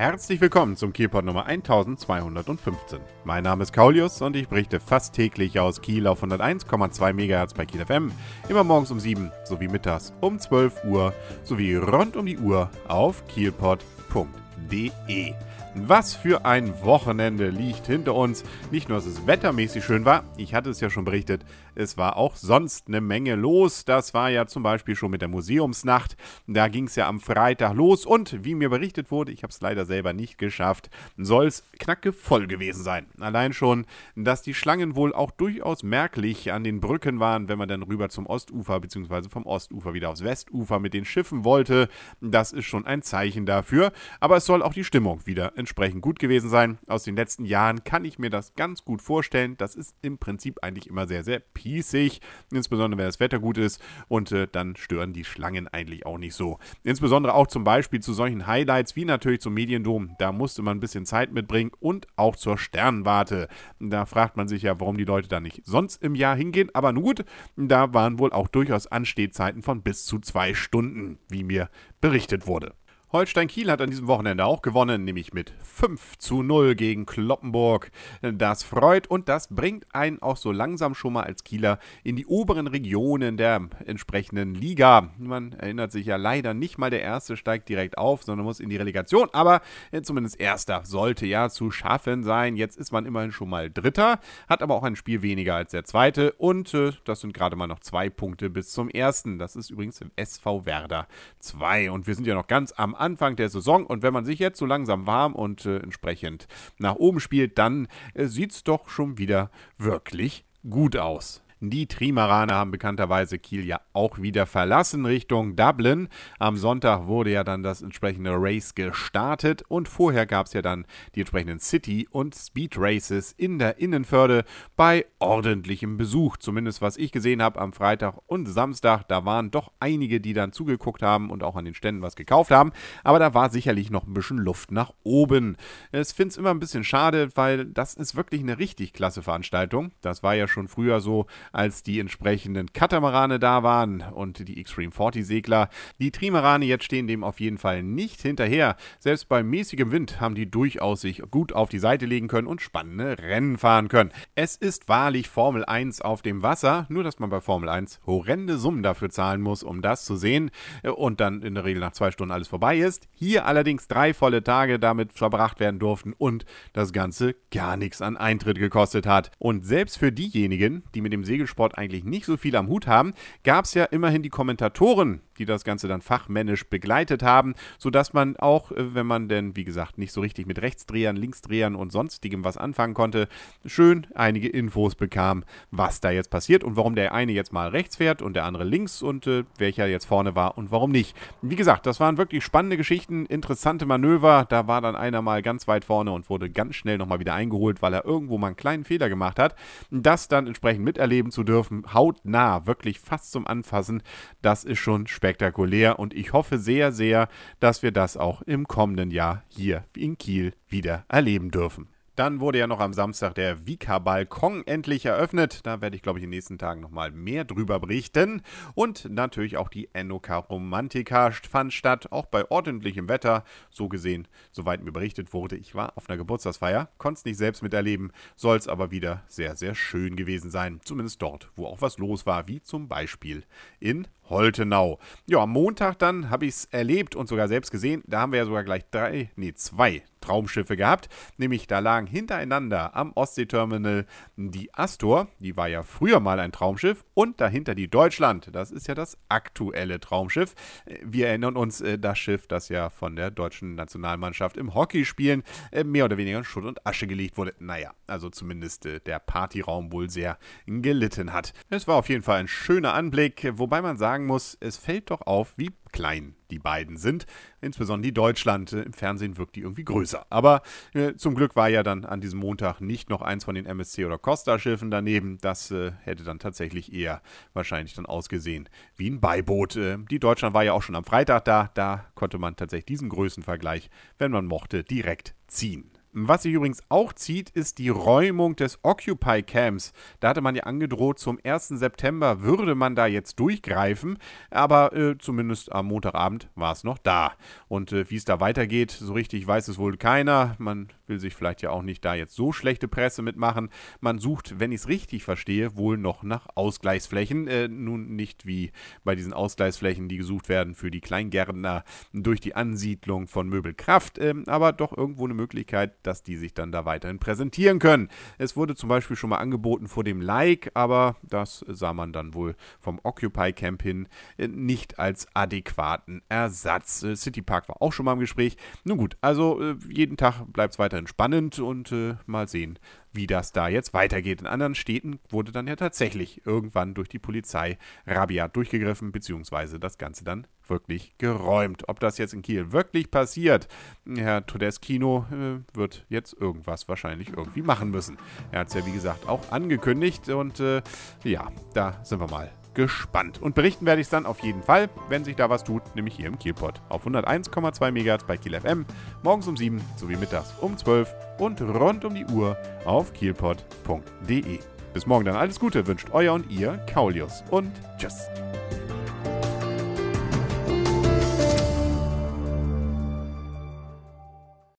Herzlich willkommen zum Kielpot Nummer 1215. Mein Name ist Kaulius und ich berichte fast täglich aus Kiel auf 101,2 MHz bei Kiel FM, immer morgens um 7 sowie mittags um 12 Uhr sowie rund um die Uhr auf kielpot.de. Was für ein Wochenende liegt hinter uns. Nicht nur, dass es wettermäßig schön war, ich hatte es ja schon berichtet, es war auch sonst eine Menge los. Das war ja zum Beispiel schon mit der Museumsnacht. Da ging es ja am Freitag los und wie mir berichtet wurde, ich habe es leider selber nicht geschafft, soll es knacke voll gewesen sein. Allein schon, dass die Schlangen wohl auch durchaus merklich an den Brücken waren, wenn man dann rüber zum Ostufer bzw. vom Ostufer wieder aufs Westufer mit den Schiffen wollte. Das ist schon ein Zeichen dafür. Aber es soll auch die Stimmung wieder entsprechend gut gewesen sein. Aus den letzten Jahren kann ich mir das ganz gut vorstellen. Das ist im Prinzip eigentlich immer sehr, sehr pießig, insbesondere wenn das Wetter gut ist und äh, dann stören die Schlangen eigentlich auch nicht so. Insbesondere auch zum Beispiel zu solchen Highlights wie natürlich zum Mediendom. Da musste man ein bisschen Zeit mitbringen und auch zur Sternwarte. Da fragt man sich ja, warum die Leute da nicht sonst im Jahr hingehen. Aber nun gut, da waren wohl auch durchaus Anstehzeiten von bis zu zwei Stunden, wie mir berichtet wurde. Holstein Kiel hat an diesem Wochenende auch gewonnen, nämlich mit 5 zu 0 gegen Kloppenburg. Das freut und das bringt einen auch so langsam schon mal als Kieler in die oberen Regionen der entsprechenden Liga. Man erinnert sich ja leider nicht mal, der Erste steigt direkt auf, sondern muss in die Relegation. Aber zumindest Erster sollte ja zu schaffen sein. Jetzt ist man immerhin schon mal Dritter, hat aber auch ein Spiel weniger als der Zweite. Und äh, das sind gerade mal noch zwei Punkte bis zum Ersten. Das ist übrigens im SV Werder 2. Und wir sind ja noch ganz am Anfang der Saison und wenn man sich jetzt so langsam warm und äh, entsprechend nach oben spielt, dann äh, sieht es doch schon wieder wirklich gut aus. Die Trimaraner haben bekannterweise Kiel ja auch wieder verlassen Richtung Dublin. Am Sonntag wurde ja dann das entsprechende Race gestartet und vorher gab es ja dann die entsprechenden City- und Speed Races in der Innenförde bei ordentlichem Besuch. Zumindest was ich gesehen habe am Freitag und Samstag. Da waren doch einige, die dann zugeguckt haben und auch an den Ständen was gekauft haben. Aber da war sicherlich noch ein bisschen Luft nach oben. Ich finde es immer ein bisschen schade, weil das ist wirklich eine richtig klasse Veranstaltung. Das war ja schon früher so als die entsprechenden Katamarane da waren und die Extreme 40 Segler. Die Trimarane jetzt stehen dem auf jeden Fall nicht hinterher. Selbst bei mäßigem Wind haben die durchaus sich gut auf die Seite legen können und spannende Rennen fahren können. Es ist wahrlich Formel 1 auf dem Wasser, nur dass man bei Formel 1 horrende Summen dafür zahlen muss, um das zu sehen und dann in der Regel nach zwei Stunden alles vorbei ist. Hier allerdings drei volle Tage damit verbracht werden durften und das Ganze gar nichts an Eintritt gekostet hat. Und selbst für diejenigen, die mit dem Segel Segelsport eigentlich nicht so viel am Hut haben, gab es ja immerhin die Kommentatoren, die das Ganze dann fachmännisch begleitet haben, sodass man auch, äh, wenn man denn, wie gesagt, nicht so richtig mit Rechtsdrehern, Linksdrehern und sonstigem was anfangen konnte, schön einige Infos bekam, was da jetzt passiert und warum der eine jetzt mal rechts fährt und der andere links und äh, welcher jetzt vorne war und warum nicht. Wie gesagt, das waren wirklich spannende Geschichten, interessante Manöver. Da war dann einer mal ganz weit vorne und wurde ganz schnell nochmal wieder eingeholt, weil er irgendwo mal einen kleinen Fehler gemacht hat. Das dann entsprechend miterleben zu dürfen, hautnah, wirklich fast zum Anfassen, das ist schon spektakulär spektakulär und ich hoffe sehr, sehr, dass wir das auch im kommenden Jahr hier in Kiel wieder erleben dürfen. Dann wurde ja noch am Samstag der Vika-Balkon endlich eröffnet. Da werde ich, glaube ich, in den nächsten Tagen nochmal mehr drüber berichten. Und natürlich auch die Enoka Romantica fand statt, auch bei ordentlichem Wetter. So gesehen, soweit mir berichtet wurde, ich war auf einer Geburtstagsfeier, konnte es nicht selbst miterleben, soll es aber wieder sehr, sehr schön gewesen sein. Zumindest dort, wo auch was los war, wie zum Beispiel in Holtenau. Ja, am Montag dann habe ich es erlebt und sogar selbst gesehen. Da haben wir ja sogar gleich drei, nee, zwei Traumschiffe gehabt. Nämlich da lagen hintereinander am Ostseeterminal die Astor, die war ja früher mal ein Traumschiff, und dahinter die Deutschland. Das ist ja das aktuelle Traumschiff. Wir erinnern uns, äh, das Schiff, das ja von der deutschen Nationalmannschaft im Hockeyspielen äh, mehr oder weniger in Schutt und Asche gelegt wurde. Naja, also zumindest äh, der Partyraum wohl sehr gelitten hat. Es war auf jeden Fall ein schöner Anblick, wobei man sagen muss, es fällt doch auf, wie klein die beiden sind. Insbesondere die Deutschland. Im Fernsehen wirkt die irgendwie größer. Aber äh, zum Glück war ja dann an diesem Montag nicht noch eins von den MSC oder Costa-Schiffen daneben. Das äh, hätte dann tatsächlich eher wahrscheinlich dann ausgesehen wie ein Beiboot. Äh, die Deutschland war ja auch schon am Freitag da. Da konnte man tatsächlich diesen Größenvergleich, wenn man mochte, direkt ziehen. Was sich übrigens auch zieht, ist die Räumung des Occupy Camps. Da hatte man ja angedroht, zum 1. September würde man da jetzt durchgreifen, aber äh, zumindest am Montagabend war es noch da. Und äh, wie es da weitergeht, so richtig weiß es wohl keiner. Man will sich vielleicht ja auch nicht da jetzt so schlechte Presse mitmachen. Man sucht, wenn ich es richtig verstehe, wohl noch nach Ausgleichsflächen. Äh, nun nicht wie bei diesen Ausgleichsflächen, die gesucht werden für die Kleingärtner durch die Ansiedlung von Möbelkraft, ähm, aber doch irgendwo eine Möglichkeit, dass die sich dann da weiterhin präsentieren können. Es wurde zum Beispiel schon mal angeboten vor dem Like, aber das sah man dann wohl vom Occupy Camp hin äh, nicht als adäquaten Ersatz. Äh, City Park war auch schon mal im Gespräch. Nun gut, also äh, jeden Tag bleibt es weiterhin spannend und mal sehen, wie das da jetzt weitergeht. In anderen Städten wurde dann ja tatsächlich irgendwann durch die Polizei rabiat durchgegriffen, beziehungsweise das Ganze dann wirklich geräumt. Ob das jetzt in Kiel wirklich passiert, Herr Todeskino äh, wird jetzt irgendwas wahrscheinlich irgendwie machen müssen. Er hat es ja wie gesagt auch angekündigt und äh, ja, da sind wir mal gespannt. Und berichten werde ich es dann auf jeden Fall, wenn sich da was tut, nämlich hier im Kielpot. Auf 101,2 MHz bei Kiel FM, morgens um 7 sowie mittags um 12 und rund um die Uhr auf kielpot.de. Bis morgen dann alles Gute wünscht euer und ihr Kaulius und tschüss.